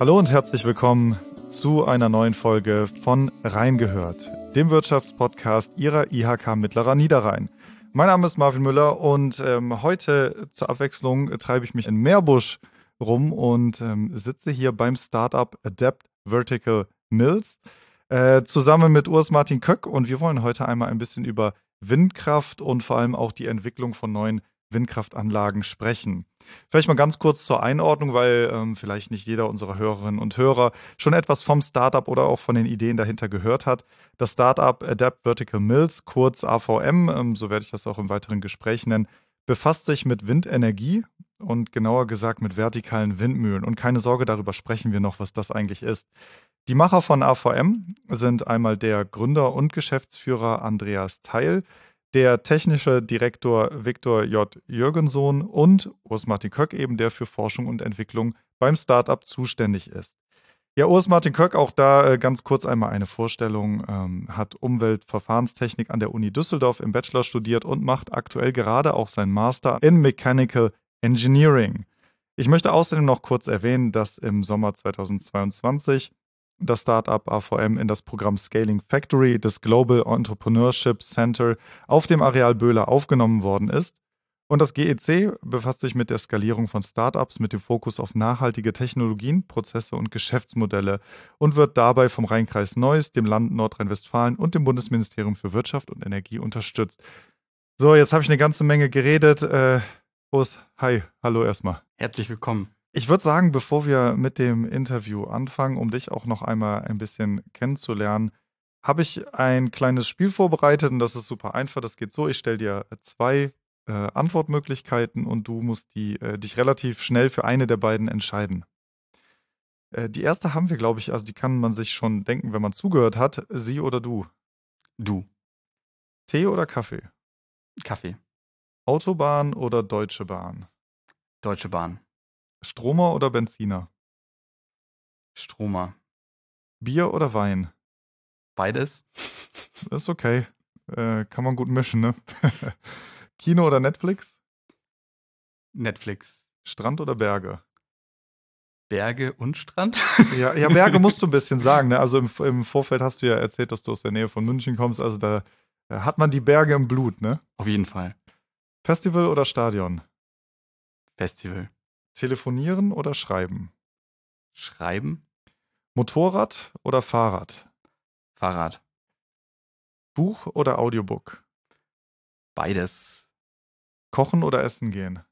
Hallo und herzlich willkommen zu einer neuen Folge von Reingehört, dem Wirtschaftspodcast Ihrer IHK Mittlerer Niederrhein. Mein Name ist Marvin Müller und ähm, heute zur Abwechslung treibe ich mich in Meerbusch rum und ähm, sitze hier beim Startup Adapt Vertical Mills äh, zusammen mit Urs Martin Köck und wir wollen heute einmal ein bisschen über Windkraft und vor allem auch die Entwicklung von neuen Windkraftanlagen sprechen. Vielleicht mal ganz kurz zur Einordnung, weil ähm, vielleicht nicht jeder unserer Hörerinnen und Hörer schon etwas vom Startup oder auch von den Ideen dahinter gehört hat. Das Startup Adapt Vertical Mills, kurz AVM, ähm, so werde ich das auch im weiteren Gespräch nennen, befasst sich mit Windenergie und genauer gesagt mit vertikalen Windmühlen. Und keine Sorge, darüber sprechen wir noch, was das eigentlich ist. Die Macher von AVM sind einmal der Gründer und Geschäftsführer Andreas Teil, der technische Direktor Viktor J. Jürgensohn und Urs Martin Köck eben, der für Forschung und Entwicklung beim Startup zuständig ist. Ja, Urs Martin Köck, auch da äh, ganz kurz einmal eine Vorstellung, ähm, hat Umweltverfahrenstechnik an der Uni Düsseldorf im Bachelor studiert und macht aktuell gerade auch seinen Master in Mechanical Engineering. Ich möchte außerdem noch kurz erwähnen, dass im Sommer 2022 das Startup AVM in das Programm Scaling Factory des Global Entrepreneurship Center auf dem Areal Böhler aufgenommen worden ist. Und das GEC befasst sich mit der Skalierung von Startups mit dem Fokus auf nachhaltige Technologien, Prozesse und Geschäftsmodelle und wird dabei vom Rheinkreis Neuss, dem Land Nordrhein-Westfalen und dem Bundesministerium für Wirtschaft und Energie unterstützt. So, jetzt habe ich eine ganze Menge geredet. Äh, Prost, hi, hallo erstmal. Herzlich willkommen. Ich würde sagen, bevor wir mit dem Interview anfangen, um dich auch noch einmal ein bisschen kennenzulernen, habe ich ein kleines Spiel vorbereitet und das ist super einfach. Das geht so: Ich stelle dir zwei äh, Antwortmöglichkeiten und du musst die, äh, dich relativ schnell für eine der beiden entscheiden. Äh, die erste haben wir, glaube ich, also die kann man sich schon denken, wenn man zugehört hat. Sie oder du? Du. Tee oder Kaffee? Kaffee. Autobahn oder Deutsche Bahn? Deutsche Bahn. Stromer oder Benziner? Stromer. Bier oder Wein? Beides. Ist okay. Äh, kann man gut mischen, ne? Kino oder Netflix? Netflix. Strand oder Berge? Berge und Strand? ja, ja, Berge musst du ein bisschen sagen, ne? Also im, im Vorfeld hast du ja erzählt, dass du aus der Nähe von München kommst. Also da, da hat man die Berge im Blut, ne? Auf jeden Fall. Festival oder Stadion? Festival. Telefonieren oder schreiben? Schreiben. Motorrad oder Fahrrad? Fahrrad. Buch oder Audiobook? Beides. Kochen oder essen gehen?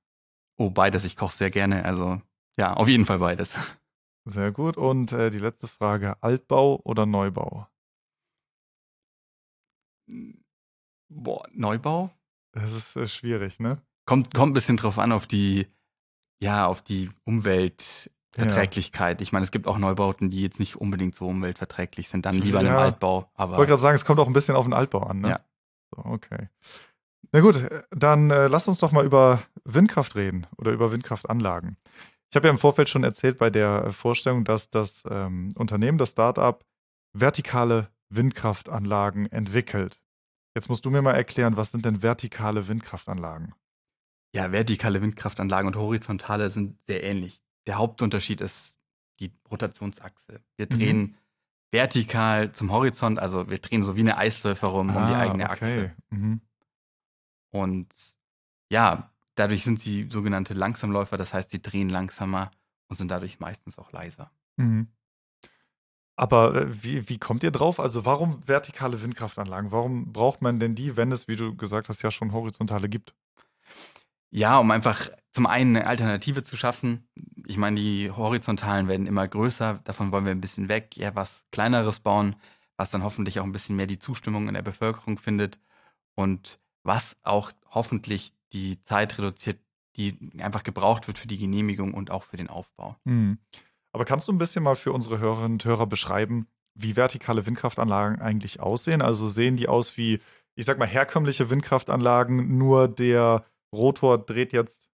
Oh, beides. Ich koche sehr gerne. Also ja, auf jeden Fall beides. Sehr gut. Und äh, die letzte Frage: Altbau oder Neubau? Boah, Neubau? Das ist äh, schwierig, ne? Kommt, kommt ein bisschen drauf an, auf die ja, auf die Umweltverträglichkeit. Ja. Ich meine, es gibt auch Neubauten, die jetzt nicht unbedingt so umweltverträglich sind, dann lieber ja. in einem Altbau. Aber ich wollte gerade sagen, es kommt auch ein bisschen auf den Altbau an. Ne? Ja. So, okay. Na gut, dann äh, lasst uns doch mal über Windkraft reden oder über Windkraftanlagen. Ich habe ja im Vorfeld schon erzählt bei der Vorstellung, dass das ähm, Unternehmen, das Startup, vertikale Windkraftanlagen entwickelt. Jetzt musst du mir mal erklären, was sind denn vertikale Windkraftanlagen? Ja, vertikale Windkraftanlagen und horizontale sind sehr ähnlich. Der Hauptunterschied ist die Rotationsachse. Wir mhm. drehen mhm. vertikal zum Horizont, also wir drehen so wie eine Eisläufer rum ah, um die ah, eigene okay. Achse. Mhm. Und ja, dadurch sind sie sogenannte Langsamläufer, das heißt, die drehen langsamer und sind dadurch meistens auch leiser. Mhm. Aber äh, wie, wie kommt ihr drauf? Also warum vertikale Windkraftanlagen? Warum braucht man denn die, wenn es, wie du gesagt hast, ja schon horizontale gibt? Ja, um einfach zum einen eine Alternative zu schaffen. Ich meine, die horizontalen werden immer größer, davon wollen wir ein bisschen weg, eher was kleineres bauen, was dann hoffentlich auch ein bisschen mehr die Zustimmung in der Bevölkerung findet und was auch hoffentlich die Zeit reduziert, die einfach gebraucht wird für die Genehmigung und auch für den Aufbau. Mhm. Aber kannst du ein bisschen mal für unsere Hörerinnen und Hörer beschreiben, wie vertikale Windkraftanlagen eigentlich aussehen? Also sehen die aus wie, ich sag mal, herkömmliche Windkraftanlagen, nur der Rotor dreht jetzt,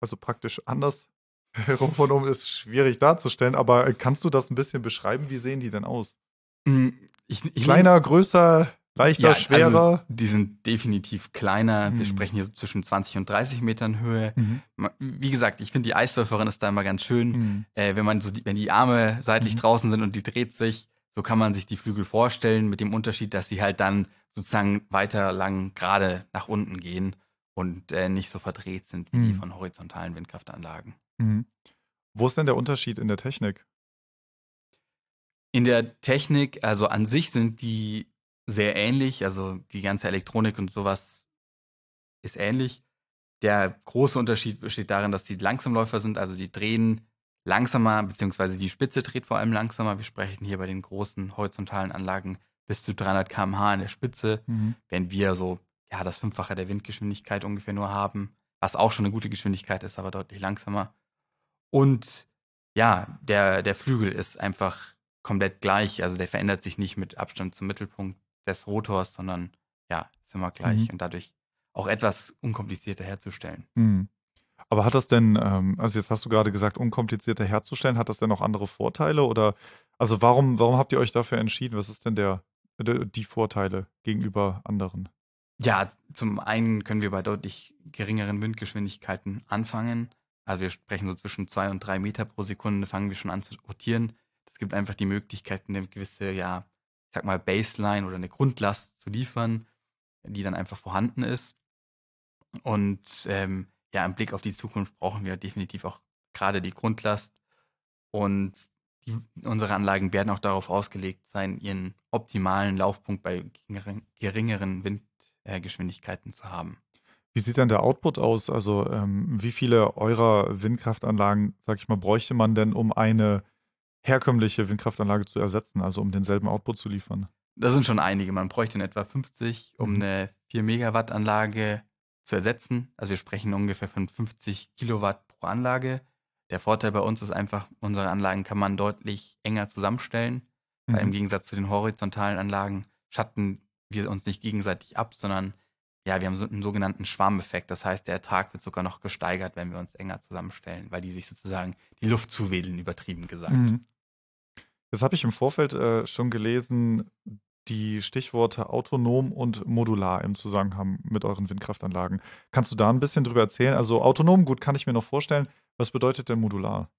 also praktisch anders herum von oben, ist schwierig darzustellen, aber kannst du das ein bisschen beschreiben? Wie sehen die denn aus? Hm, ich, ich Kleiner, nehm, größer, Leichter, ja, schwerer? Also, die sind definitiv kleiner. Mhm. Wir sprechen hier zwischen 20 und 30 Metern Höhe. Mhm. Wie gesagt, ich finde, die Eisläuferin ist da immer ganz schön. Mhm. Äh, wenn man so die, wenn die Arme seitlich mhm. draußen sind und die dreht sich, so kann man sich die Flügel vorstellen, mit dem Unterschied, dass sie halt dann sozusagen weiter lang gerade nach unten gehen und äh, nicht so verdreht sind wie die mhm. von horizontalen Windkraftanlagen. Mhm. Wo ist denn der Unterschied in der Technik? In der Technik, also an sich sind die sehr ähnlich. Also die ganze Elektronik und sowas ist ähnlich. Der große Unterschied besteht darin, dass die Langsamläufer sind, also die drehen langsamer, beziehungsweise die Spitze dreht vor allem langsamer. Wir sprechen hier bei den großen horizontalen Anlagen bis zu 300 km/h in der Spitze, mhm. während wir so ja das Fünffache der Windgeschwindigkeit ungefähr nur haben, was auch schon eine gute Geschwindigkeit ist, aber deutlich langsamer. Und ja, der, der Flügel ist einfach komplett gleich, also der verändert sich nicht mit Abstand zum Mittelpunkt des Rotors, sondern ja, ist immer gleich mhm. und dadurch auch etwas unkomplizierter herzustellen. Mhm. Aber hat das denn, ähm, also jetzt hast du gerade gesagt, unkomplizierter herzustellen, hat das denn auch andere Vorteile oder also warum, warum habt ihr euch dafür entschieden? Was ist denn der, die Vorteile gegenüber anderen? Ja, zum einen können wir bei deutlich geringeren Windgeschwindigkeiten anfangen. Also wir sprechen so zwischen zwei und drei Meter pro Sekunde, fangen wir schon an zu rotieren. Das gibt einfach die Möglichkeit, eine gewisse, ja, ich sag mal, Baseline oder eine Grundlast zu liefern, die dann einfach vorhanden ist. Und ähm, ja, im Blick auf die Zukunft brauchen wir definitiv auch gerade die Grundlast. Und die, unsere Anlagen werden auch darauf ausgelegt sein, ihren optimalen Laufpunkt bei geringeren Windgeschwindigkeiten äh, zu haben. Wie sieht dann der Output aus? Also ähm, wie viele eurer Windkraftanlagen, sag ich mal, bräuchte man denn, um eine herkömmliche Windkraftanlage zu ersetzen, also um denselben Output zu liefern? Das sind schon einige. Man bräuchte in etwa 50, um mhm. eine 4 Megawatt Anlage zu ersetzen. Also wir sprechen ungefähr von 50 Kilowatt pro Anlage. Der Vorteil bei uns ist einfach, unsere Anlagen kann man deutlich enger zusammenstellen. Mhm. Weil im Gegensatz zu den horizontalen Anlagen schatten wir uns nicht gegenseitig ab, sondern ja, wir haben so einen sogenannten Schwarmeffekt. Das heißt, der Ertrag wird sogar noch gesteigert, wenn wir uns enger zusammenstellen, weil die sich sozusagen die Luft zuwedeln, übertrieben gesagt. Mhm. Das habe ich im Vorfeld äh, schon gelesen, die Stichworte autonom und modular im Zusammenhang mit euren Windkraftanlagen. Kannst du da ein bisschen drüber erzählen? Also autonom, gut, kann ich mir noch vorstellen. Was bedeutet denn modular?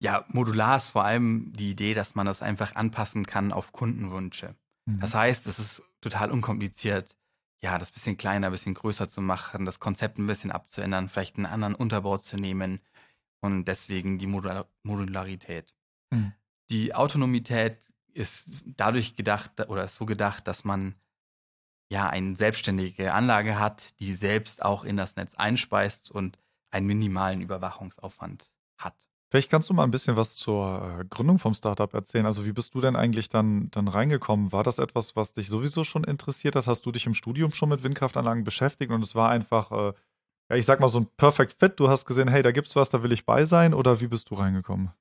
Ja, modular ist vor allem die Idee, dass man das einfach anpassen kann auf Kundenwünsche. Mhm. Das heißt, es ist total unkompliziert, ja, das bisschen kleiner, bisschen größer zu machen, das Konzept ein bisschen abzuändern, vielleicht einen anderen Unterbau zu nehmen und deswegen die Modul Modularität. Mhm. Die Autonomität ist dadurch gedacht oder ist so gedacht, dass man ja eine selbstständige Anlage hat, die selbst auch in das Netz einspeist und einen minimalen Überwachungsaufwand hat. Vielleicht kannst du mal ein bisschen was zur äh, Gründung vom Startup erzählen. Also wie bist du denn eigentlich dann, dann reingekommen? War das etwas, was dich sowieso schon interessiert hat? Hast du dich im Studium schon mit Windkraftanlagen beschäftigt und es war einfach, äh, ja, ich sag mal so ein Perfect Fit? Du hast gesehen, hey, da gibt's was, da will ich bei sein oder wie bist du reingekommen?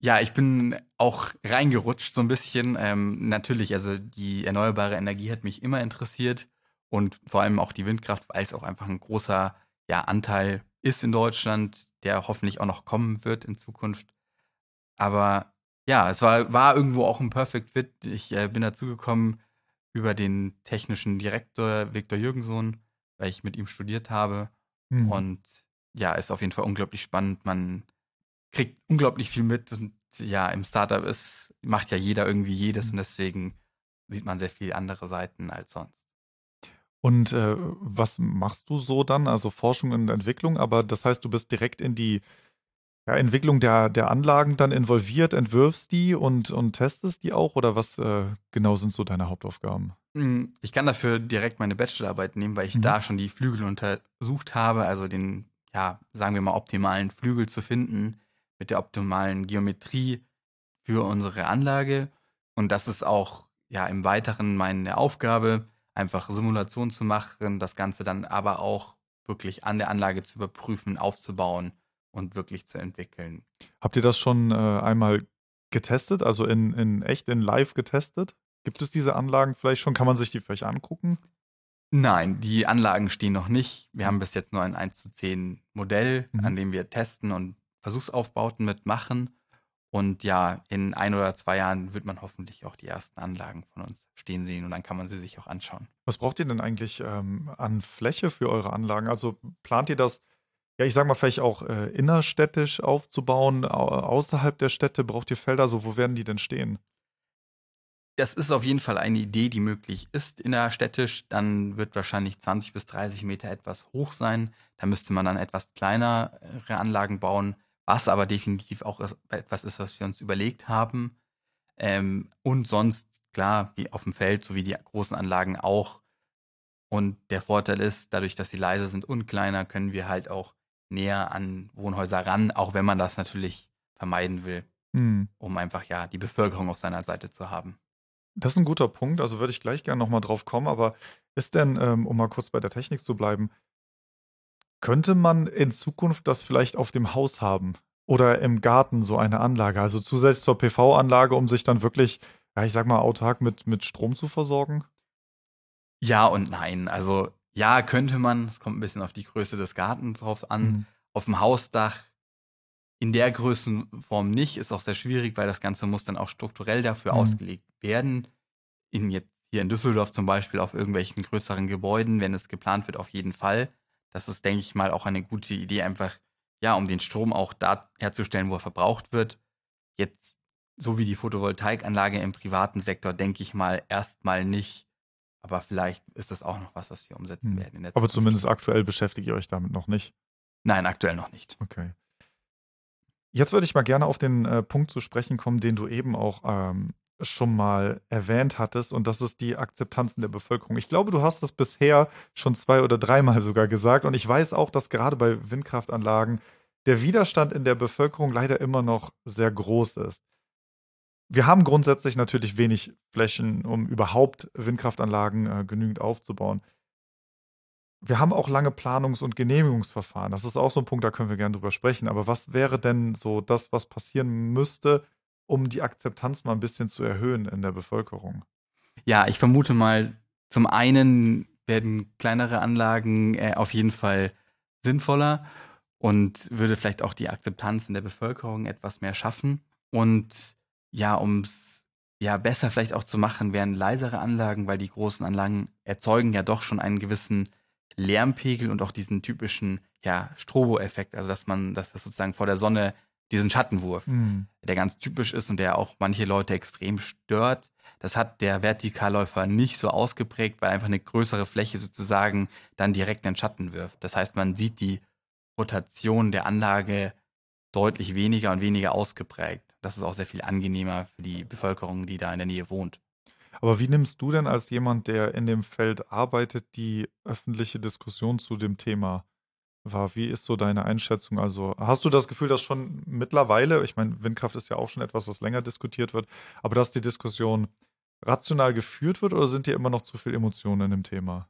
Ja, ich bin auch reingerutscht so ein bisschen. Ähm, natürlich, also die erneuerbare Energie hat mich immer interessiert und vor allem auch die Windkraft, weil es auch einfach ein großer ja, Anteil ist in Deutschland der hoffentlich auch noch kommen wird in Zukunft. Aber ja, es war, war irgendwo auch ein Perfect Fit. Ich äh, bin dazugekommen über den technischen Direktor Viktor Jürgensohn, weil ich mit ihm studiert habe. Mhm. Und ja, ist auf jeden Fall unglaublich spannend. Man kriegt unglaublich viel mit und ja, im Startup ist, macht ja jeder irgendwie jedes mhm. und deswegen sieht man sehr viele andere Seiten als sonst. Und, äh, was machst du so dann? Also, Forschung und Entwicklung, aber das heißt, du bist direkt in die, ja, Entwicklung der der Anlagen dann involviert, entwirfst die und und testest die auch oder was, äh, genau sind so deine Hauptaufgaben? Hm, ich kann dafür direkt meine Bachelorarbeit nehmen, weil ich Mhm. da schon die Flügel untersucht habe, also den, ja, sagen wir mal, optimalen Flügel zu finden mit der optimalen Geometrie für unsere Anlage. Und das ist auch, ja, im Weiteren meine Aufgabe einfach Simulation zu machen, das Ganze dann aber auch wirklich an der Anlage zu überprüfen, aufzubauen und wirklich zu entwickeln. Habt ihr das schon äh, einmal getestet, also in, in echt, in live getestet? Gibt es diese Anlagen vielleicht schon? Kann man sich die vielleicht angucken? Nein, die Anlagen stehen noch nicht. Wir haben bis jetzt nur ein 1 zu 10 Modell, mhm. an dem wir testen und Versuchsaufbauten mitmachen. Und ja, in ein oder zwei Jahren wird man hoffentlich auch die ersten Anlagen von uns stehen sehen und dann kann man sie sich auch anschauen. Was braucht ihr denn eigentlich ähm, an Fläche für eure Anlagen? Also plant ihr das, ja, ich sage mal, vielleicht auch äh, innerstädtisch aufzubauen, außerhalb der Städte? Braucht ihr Felder? So, wo werden die denn stehen? Das ist auf jeden Fall eine Idee, die möglich ist innerstädtisch. Dann wird wahrscheinlich 20 bis 30 Meter etwas hoch sein. Da müsste man dann etwas kleinere Anlagen bauen was aber definitiv auch etwas ist, was wir uns überlegt haben. Ähm, und sonst, klar, wie auf dem Feld, so wie die großen Anlagen auch. Und der Vorteil ist, dadurch, dass sie leise sind und kleiner, können wir halt auch näher an Wohnhäuser ran, auch wenn man das natürlich vermeiden will, hm. um einfach ja die Bevölkerung auf seiner Seite zu haben. Das ist ein guter Punkt, also würde ich gleich gerne nochmal drauf kommen, aber ist denn, ähm, um mal kurz bei der Technik zu bleiben, könnte man in Zukunft das vielleicht auf dem Haus haben oder im Garten so eine Anlage, also zusätzlich zur PV-Anlage, um sich dann wirklich, ja, ich sag mal, autark mit, mit Strom zu versorgen? Ja und nein. Also ja, könnte man. Es kommt ein bisschen auf die Größe des Gartens drauf an. Mhm. Auf dem Hausdach in der Größenform nicht. Ist auch sehr schwierig, weil das Ganze muss dann auch strukturell dafür mhm. ausgelegt werden. In jetzt hier in Düsseldorf zum Beispiel auf irgendwelchen größeren Gebäuden, wenn es geplant wird, auf jeden Fall. Das ist, denke ich mal, auch eine gute Idee, einfach, ja, um den Strom auch da herzustellen, wo er verbraucht wird. Jetzt, so wie die Photovoltaikanlage im privaten Sektor, denke ich mal, erstmal nicht. Aber vielleicht ist das auch noch was, was wir umsetzen hm. werden. Aber zumindest aktuell beschäftigt ihr euch damit noch nicht. Nein, aktuell noch nicht. Okay. Jetzt würde ich mal gerne auf den äh, Punkt zu sprechen kommen, den du eben auch ähm, schon mal erwähnt hattest, und das ist die Akzeptanz in der Bevölkerung. Ich glaube, du hast das bisher schon zwei oder dreimal sogar gesagt, und ich weiß auch, dass gerade bei Windkraftanlagen der Widerstand in der Bevölkerung leider immer noch sehr groß ist. Wir haben grundsätzlich natürlich wenig Flächen, um überhaupt Windkraftanlagen äh, genügend aufzubauen. Wir haben auch lange Planungs- und Genehmigungsverfahren. Das ist auch so ein Punkt, da können wir gerne drüber sprechen. Aber was wäre denn so das, was passieren müsste, um die Akzeptanz mal ein bisschen zu erhöhen in der Bevölkerung? Ja, ich vermute mal, zum einen werden kleinere Anlagen äh, auf jeden Fall sinnvoller und würde vielleicht auch die Akzeptanz in der Bevölkerung etwas mehr schaffen. Und ja, um es ja besser vielleicht auch zu machen, wären leisere Anlagen, weil die großen Anlagen erzeugen ja doch schon einen gewissen Lärmpegel und auch diesen typischen ja, Strobo-Effekt, also dass man, dass das sozusagen vor der Sonne diesen Schattenwurf, mhm. der ganz typisch ist und der auch manche Leute extrem stört. Das hat der Vertikalläufer nicht so ausgeprägt, weil einfach eine größere Fläche sozusagen dann direkt den Schatten wirft. Das heißt, man sieht die Rotation der Anlage deutlich weniger und weniger ausgeprägt. Das ist auch sehr viel angenehmer für die Bevölkerung, die da in der Nähe wohnt. Aber wie nimmst du denn als jemand, der in dem Feld arbeitet, die öffentliche Diskussion zu dem Thema war. Wie ist so deine Einschätzung? Also, hast du das Gefühl, dass schon mittlerweile, ich meine, Windkraft ist ja auch schon etwas, was länger diskutiert wird, aber dass die Diskussion rational geführt wird oder sind dir immer noch zu viel Emotionen in dem Thema?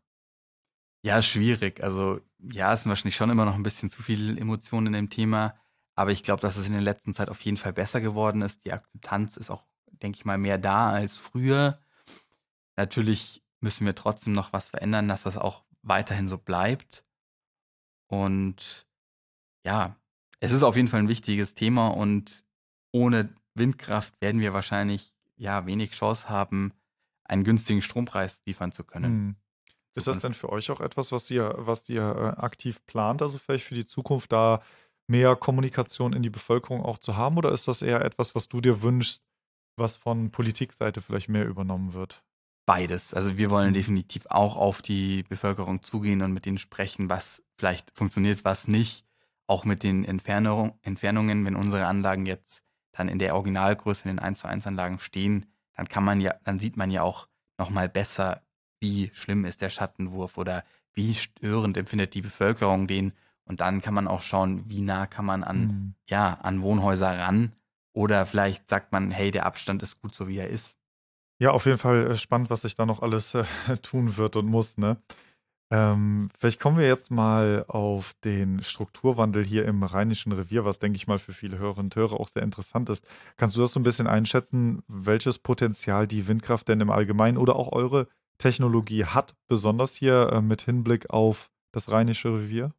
Ja, schwierig. Also, ja, es sind wahrscheinlich schon immer noch ein bisschen zu viele Emotionen in dem Thema, aber ich glaube, dass es in der letzten Zeit auf jeden Fall besser geworden ist. Die Akzeptanz ist auch, denke ich mal, mehr da als früher. Natürlich müssen wir trotzdem noch was verändern, dass das auch weiterhin so bleibt. Und ja, es ist auf jeden Fall ein wichtiges Thema und ohne Windkraft werden wir wahrscheinlich ja wenig Chance haben, einen günstigen Strompreis liefern zu können. Hm. Ist das denn für euch auch etwas, was ihr, was ihr äh, aktiv plant, also vielleicht für die Zukunft da mehr Kommunikation in die Bevölkerung auch zu haben? Oder ist das eher etwas, was du dir wünschst, was von Politikseite vielleicht mehr übernommen wird? Beides. Also wir wollen mhm. definitiv auch auf die Bevölkerung zugehen und mit denen sprechen, was vielleicht funktioniert, was nicht. Auch mit den Entfernung, Entfernungen, wenn unsere Anlagen jetzt dann in der Originalgröße in den 1 zu 1 Anlagen stehen, dann kann man ja, dann sieht man ja auch nochmal besser, wie schlimm ist der Schattenwurf oder wie störend empfindet die Bevölkerung den. Und dann kann man auch schauen, wie nah kann man an, mhm. ja, an Wohnhäuser ran. Oder vielleicht sagt man, hey, der Abstand ist gut so wie er ist. Ja, auf jeden Fall äh, spannend, was sich da noch alles äh, tun wird und muss, ne? Ähm, vielleicht kommen wir jetzt mal auf den Strukturwandel hier im Rheinischen Revier, was, denke ich mal, für viele Hörerinnen und Hörer auch sehr interessant ist. Kannst du das so ein bisschen einschätzen, welches Potenzial die Windkraft denn im Allgemeinen oder auch eure Technologie hat, besonders hier äh, mit Hinblick auf das Rheinische Revier?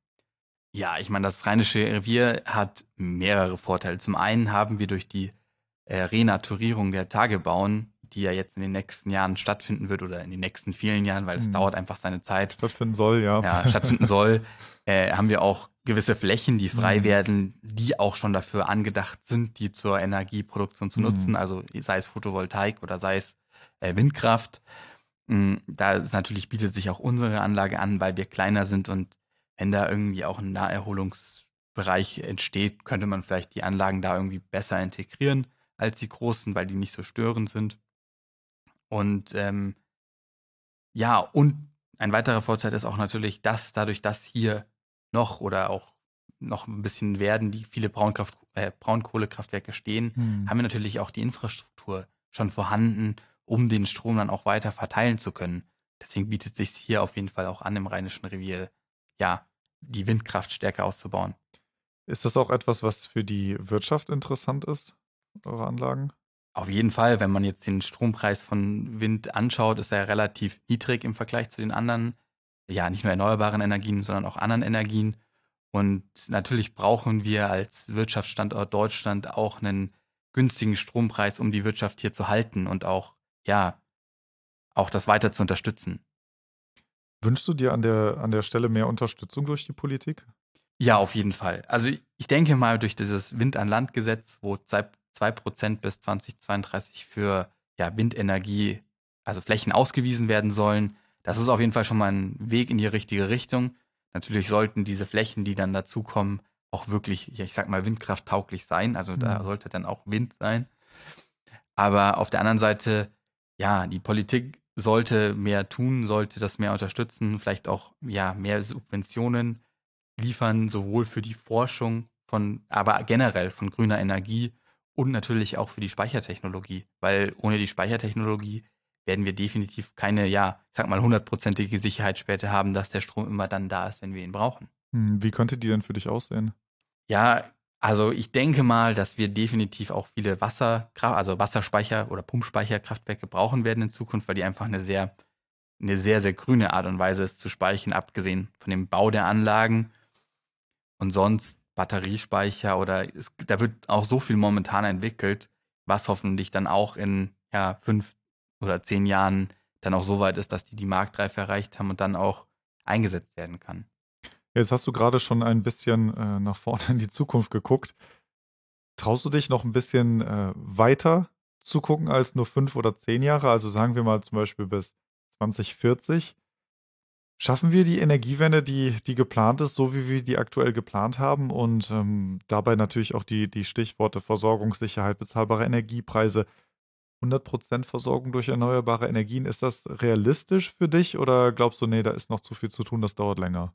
Ja, ich meine, das Rheinische Revier hat mehrere Vorteile. Zum einen haben wir durch die äh, Renaturierung der Tagebauen, die ja jetzt in den nächsten Jahren stattfinden wird oder in den nächsten vielen Jahren, weil es mhm. dauert einfach seine Zeit. Stattfinden soll, ja. Ja, stattfinden soll, äh, haben wir auch gewisse Flächen, die frei mhm. werden, die auch schon dafür angedacht sind, die zur Energieproduktion zu mhm. nutzen, also sei es Photovoltaik oder sei es äh, Windkraft. Mhm, da ist natürlich bietet sich auch unsere Anlage an, weil wir kleiner sind und wenn da irgendwie auch ein Naherholungsbereich entsteht, könnte man vielleicht die Anlagen da irgendwie besser integrieren als die großen, weil die nicht so störend sind. Und ähm, ja, und ein weiterer Vorteil ist auch natürlich, dass dadurch, dass hier noch oder auch noch ein bisschen werden, die viele Braunkraft, äh, Braunkohlekraftwerke stehen, hm. haben wir natürlich auch die Infrastruktur schon vorhanden, um den Strom dann auch weiter verteilen zu können. Deswegen bietet sich hier auf jeden Fall auch an, im Rheinischen Revier, ja, die Windkraft stärker auszubauen. Ist das auch etwas, was für die Wirtschaft interessant ist, eure Anlagen? Auf jeden Fall, wenn man jetzt den Strompreis von Wind anschaut, ist er relativ niedrig im Vergleich zu den anderen, ja, nicht nur erneuerbaren Energien, sondern auch anderen Energien. Und natürlich brauchen wir als Wirtschaftsstandort Deutschland auch einen günstigen Strompreis, um die Wirtschaft hier zu halten und auch, ja, auch das weiter zu unterstützen. Wünschst du dir an der, an der Stelle mehr Unterstützung durch die Politik? Ja, auf jeden Fall. Also ich denke mal, durch dieses Wind an Land Gesetz, wo 2% bis 2032 für ja, Windenergie, also Flächen ausgewiesen werden sollen, das ist auf jeden Fall schon mal ein Weg in die richtige Richtung. Natürlich sollten diese Flächen, die dann dazukommen, auch wirklich, ich sag mal, windkrafttauglich sein. Also mhm. da sollte dann auch Wind sein. Aber auf der anderen Seite, ja, die Politik sollte mehr tun, sollte das mehr unterstützen, vielleicht auch ja, mehr Subventionen liefern, sowohl für die Forschung von, aber generell von grüner Energie und natürlich auch für die Speichertechnologie, weil ohne die Speichertechnologie werden wir definitiv keine, ja, ich sag mal, hundertprozentige Sicherheit später haben, dass der Strom immer dann da ist, wenn wir ihn brauchen. Hm, wie könnte die denn für dich aussehen? Ja, also ich denke mal, dass wir definitiv auch viele Wasser, also Wasserspeicher oder Pumpspeicherkraftwerke brauchen werden in Zukunft, weil die einfach eine sehr, eine sehr, sehr grüne Art und Weise ist zu speichern, abgesehen von dem Bau der Anlagen. Und sonst Batteriespeicher oder es, da wird auch so viel momentan entwickelt, was hoffentlich dann auch in ja, fünf oder zehn Jahren dann auch so weit ist, dass die die Marktreife erreicht haben und dann auch eingesetzt werden kann. Jetzt hast du gerade schon ein bisschen äh, nach vorne in die Zukunft geguckt. Traust du dich noch ein bisschen äh, weiter zu gucken als nur fünf oder zehn Jahre? Also sagen wir mal zum Beispiel bis 2040. Schaffen wir die Energiewende, die, die geplant ist, so wie wir die aktuell geplant haben und ähm, dabei natürlich auch die, die Stichworte Versorgungssicherheit, bezahlbare Energiepreise, 100% Versorgung durch erneuerbare Energien. Ist das realistisch für dich oder glaubst du, nee, da ist noch zu viel zu tun, das dauert länger?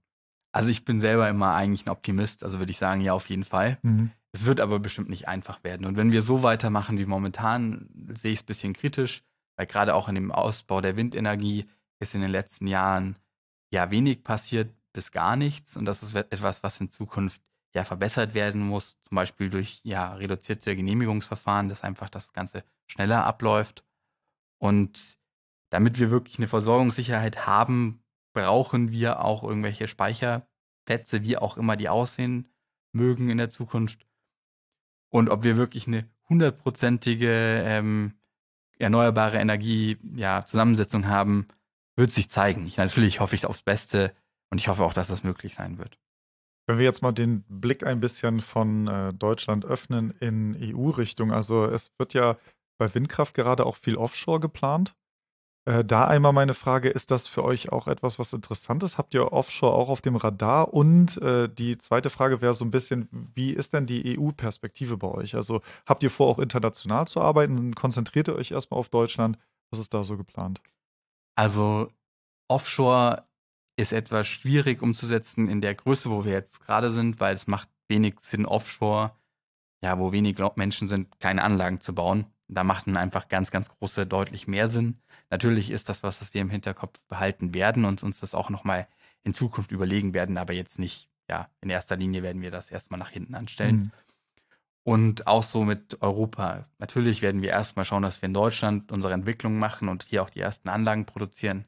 Also ich bin selber immer eigentlich ein Optimist, also würde ich sagen, ja, auf jeden Fall. Mhm. Es wird aber bestimmt nicht einfach werden. Und wenn wir so weitermachen wie momentan, sehe ich es ein bisschen kritisch, weil gerade auch in dem Ausbau der Windenergie ist in den letzten Jahren ja wenig passiert bis gar nichts. Und das ist etwas, was in Zukunft ja verbessert werden muss, zum Beispiel durch ja reduzierte Genehmigungsverfahren, dass einfach das Ganze schneller abläuft. Und damit wir wirklich eine Versorgungssicherheit haben, brauchen wir auch irgendwelche Speicherplätze, wie auch immer die aussehen mögen in der Zukunft. Und ob wir wirklich eine hundertprozentige ähm, erneuerbare Energie ja, Zusammensetzung haben, wird sich zeigen. Ich, natürlich hoffe ich aufs Beste und ich hoffe auch, dass das möglich sein wird. Wenn wir jetzt mal den Blick ein bisschen von äh, Deutschland öffnen in EU-Richtung, also es wird ja bei Windkraft gerade auch viel Offshore geplant. Äh, da einmal meine Frage, ist das für euch auch etwas, was interessant ist? Habt ihr Offshore auch auf dem Radar? Und äh, die zweite Frage wäre so ein bisschen, wie ist denn die EU-Perspektive bei euch? Also habt ihr vor, auch international zu arbeiten? Konzentriert ihr euch erstmal auf Deutschland? Was ist da so geplant? Also Offshore ist etwas schwierig umzusetzen in der Größe, wo wir jetzt gerade sind, weil es macht wenig Sinn, Offshore, ja, wo wenig Menschen sind, kleine Anlagen zu bauen. Da macht dann einfach ganz, ganz große deutlich mehr Sinn. Natürlich ist das was, was wir im Hinterkopf behalten werden und uns das auch nochmal in Zukunft überlegen werden, aber jetzt nicht, ja, in erster Linie werden wir das erstmal nach hinten anstellen. Mhm. Und auch so mit Europa. Natürlich werden wir erstmal schauen, dass wir in Deutschland unsere Entwicklung machen und hier auch die ersten Anlagen produzieren.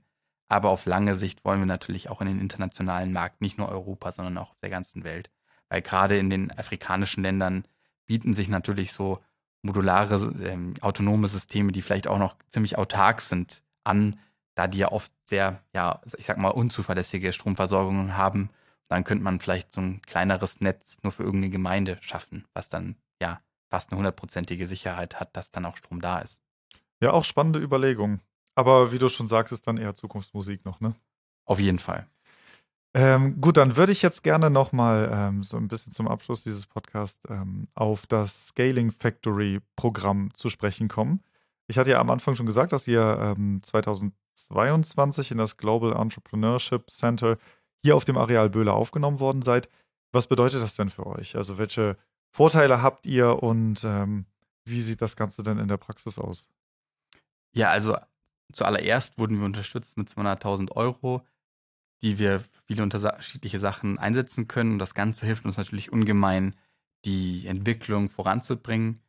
Aber auf lange Sicht wollen wir natürlich auch in den internationalen Markt, nicht nur Europa, sondern auch auf der ganzen Welt. Weil gerade in den afrikanischen Ländern bieten sich natürlich so modulare, ähm, autonome Systeme, die vielleicht auch noch ziemlich autark sind, an, da die ja oft sehr, ja, ich sag mal, unzuverlässige Stromversorgungen haben. Dann könnte man vielleicht so ein kleineres Netz nur für irgendeine Gemeinde schaffen, was dann ja fast eine hundertprozentige Sicherheit hat, dass dann auch Strom da ist. Ja, auch spannende Überlegung. Aber wie du schon sagtest, dann eher Zukunftsmusik noch, ne? Auf jeden Fall. Ähm, gut, dann würde ich jetzt gerne nochmal ähm, so ein bisschen zum Abschluss dieses Podcasts ähm, auf das Scaling Factory Programm zu sprechen kommen. Ich hatte ja am Anfang schon gesagt, dass ihr ähm, 2022 in das Global Entrepreneurship Center hier auf dem Areal Böhle aufgenommen worden seid. Was bedeutet das denn für euch? Also welche Vorteile habt ihr und ähm, wie sieht das Ganze denn in der Praxis aus? Ja, also zuallererst wurden wir unterstützt mit 200.000 Euro die wir viele unterschiedliche Sachen einsetzen können. Und das Ganze hilft uns natürlich ungemein, die Entwicklung voranzubringen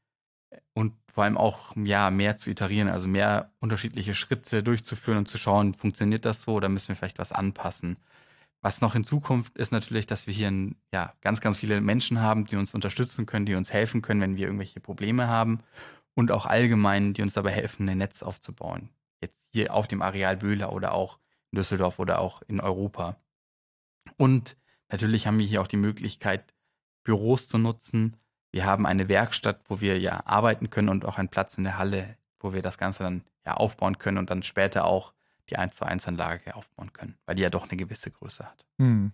und vor allem auch ja, mehr zu iterieren, also mehr unterschiedliche Schritte durchzuführen und zu schauen, funktioniert das so oder müssen wir vielleicht was anpassen. Was noch in Zukunft ist natürlich, dass wir hier ein, ja, ganz, ganz viele Menschen haben, die uns unterstützen können, die uns helfen können, wenn wir irgendwelche Probleme haben und auch allgemein, die uns dabei helfen, ein Netz aufzubauen. Jetzt hier auf dem Areal Böhler oder auch in Düsseldorf oder auch in Europa. Und natürlich haben wir hier auch die Möglichkeit, Büros zu nutzen. Wir haben eine Werkstatt, wo wir ja arbeiten können und auch einen Platz in der Halle, wo wir das Ganze dann ja aufbauen können und dann später auch die 1 zu 1 Anlage aufbauen können, weil die ja doch eine gewisse Größe hat. Hm.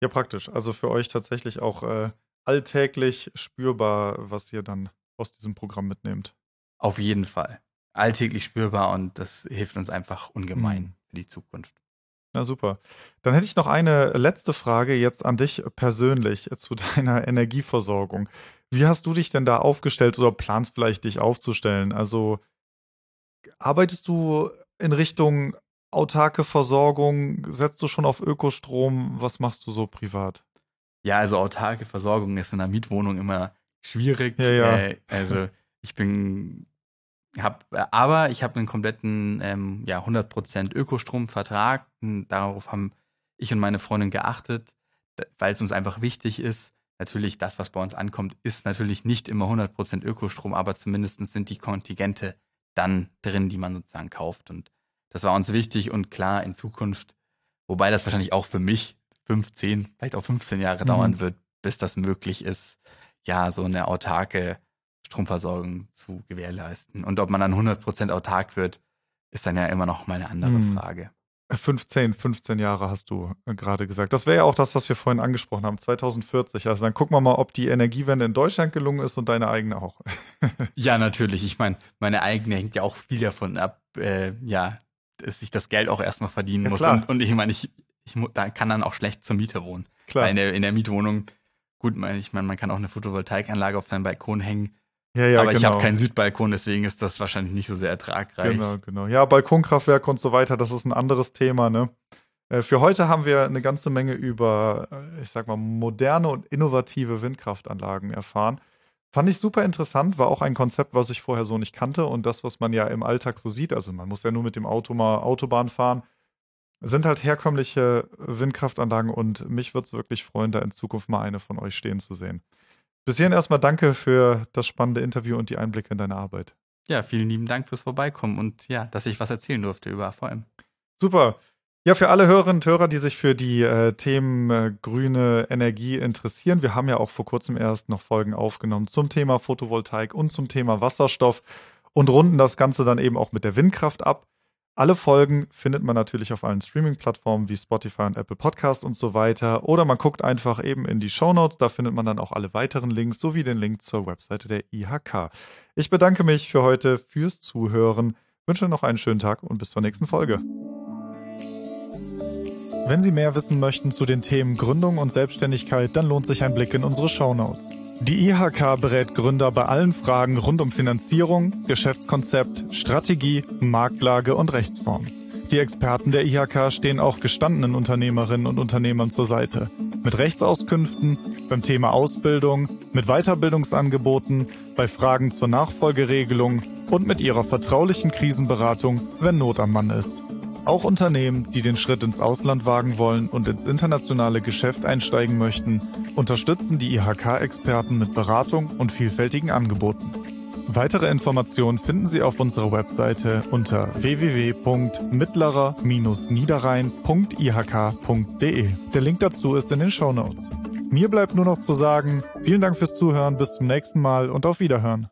Ja, praktisch. Also für euch tatsächlich auch äh, alltäglich spürbar, was ihr dann aus diesem Programm mitnehmt. Auf jeden Fall. Alltäglich spürbar und das hilft uns einfach ungemein. Hm für die Zukunft. Na super. Dann hätte ich noch eine letzte Frage jetzt an dich persönlich zu deiner Energieversorgung. Wie hast du dich denn da aufgestellt oder planst vielleicht dich aufzustellen? Also arbeitest du in Richtung autarke Versorgung? Setzt du schon auf Ökostrom? Was machst du so privat? Ja, also autarke Versorgung ist in einer Mietwohnung immer schwierig. Ja, ja. Äh, also ich bin hab, aber ich habe einen kompletten ähm, ja, 100% Ökostromvertrag. Darauf haben ich und meine Freundin geachtet, weil es uns einfach wichtig ist. Natürlich, das, was bei uns ankommt, ist natürlich nicht immer 100% Ökostrom, aber zumindest sind die Kontingente dann drin, die man sozusagen kauft. Und das war uns wichtig und klar in Zukunft, wobei das wahrscheinlich auch für mich 15, vielleicht auch 15 Jahre mhm. dauern wird, bis das möglich ist, ja, so eine autarke Stromversorgung zu gewährleisten. Und ob man dann 100% autark wird, ist dann ja immer noch mal eine andere hm. Frage. 15, 15 Jahre hast du äh, gerade gesagt. Das wäre ja auch das, was wir vorhin angesprochen haben, 2040. Also dann gucken wir mal, ob die Energiewende in Deutschland gelungen ist und deine eigene auch. ja, natürlich. Ich meine, meine eigene hängt ja auch viel davon ab, äh, ja, dass ich das Geld auch erstmal verdienen ja, muss. Und, und, ich meine, ich, ich da kann dann auch schlecht zur Miete wohnen. Klar. Weil in der, in der Mietwohnung, gut, ich meine, man kann auch eine Photovoltaikanlage auf seinem Balkon hängen ja, ja, Aber genau. ich habe keinen Südbalkon, deswegen ist das wahrscheinlich nicht so sehr ertragreich. Genau, genau. Ja, Balkonkraftwerk und so weiter, das ist ein anderes Thema, ne? Äh, für heute haben wir eine ganze Menge über, äh, ich sag mal, moderne und innovative Windkraftanlagen erfahren. Fand ich super interessant, war auch ein Konzept, was ich vorher so nicht kannte und das, was man ja im Alltag so sieht, also man muss ja nur mit dem Auto mal Autobahn fahren, sind halt herkömmliche Windkraftanlagen und mich würde es wirklich freuen, da in Zukunft mal eine von euch stehen zu sehen. Bis hierhin erstmal danke für das spannende Interview und die Einblicke in deine Arbeit. Ja, vielen lieben Dank fürs Vorbeikommen und ja, dass ich was erzählen durfte über AVM. Super. Ja, für alle Hörerinnen und Hörer, die sich für die äh, Themen äh, grüne Energie interessieren, wir haben ja auch vor kurzem erst noch Folgen aufgenommen zum Thema Photovoltaik und zum Thema Wasserstoff und runden das Ganze dann eben auch mit der Windkraft ab. Alle Folgen findet man natürlich auf allen Streaming-Plattformen wie Spotify und Apple Podcast und so weiter. Oder man guckt einfach eben in die Show Notes, da findet man dann auch alle weiteren Links sowie den Link zur Webseite der IHK. Ich bedanke mich für heute fürs Zuhören, wünsche noch einen schönen Tag und bis zur nächsten Folge. Wenn Sie mehr wissen möchten zu den Themen Gründung und Selbstständigkeit, dann lohnt sich ein Blick in unsere Show Notes. Die IHK berät Gründer bei allen Fragen rund um Finanzierung, Geschäftskonzept, Strategie, Marktlage und Rechtsform. Die Experten der IHK stehen auch gestandenen Unternehmerinnen und Unternehmern zur Seite. Mit Rechtsauskünften, beim Thema Ausbildung, mit Weiterbildungsangeboten, bei Fragen zur Nachfolgeregelung und mit ihrer vertraulichen Krisenberatung, wenn Not am Mann ist. Auch Unternehmen, die den Schritt ins Ausland wagen wollen und ins internationale Geschäft einsteigen möchten, unterstützen die IHK-Experten mit Beratung und vielfältigen Angeboten. Weitere Informationen finden Sie auf unserer Webseite unter www.mittlerer-niederrhein.ihk.de. Der Link dazu ist in den Show Notes. Mir bleibt nur noch zu sagen, vielen Dank fürs Zuhören, bis zum nächsten Mal und auf Wiederhören.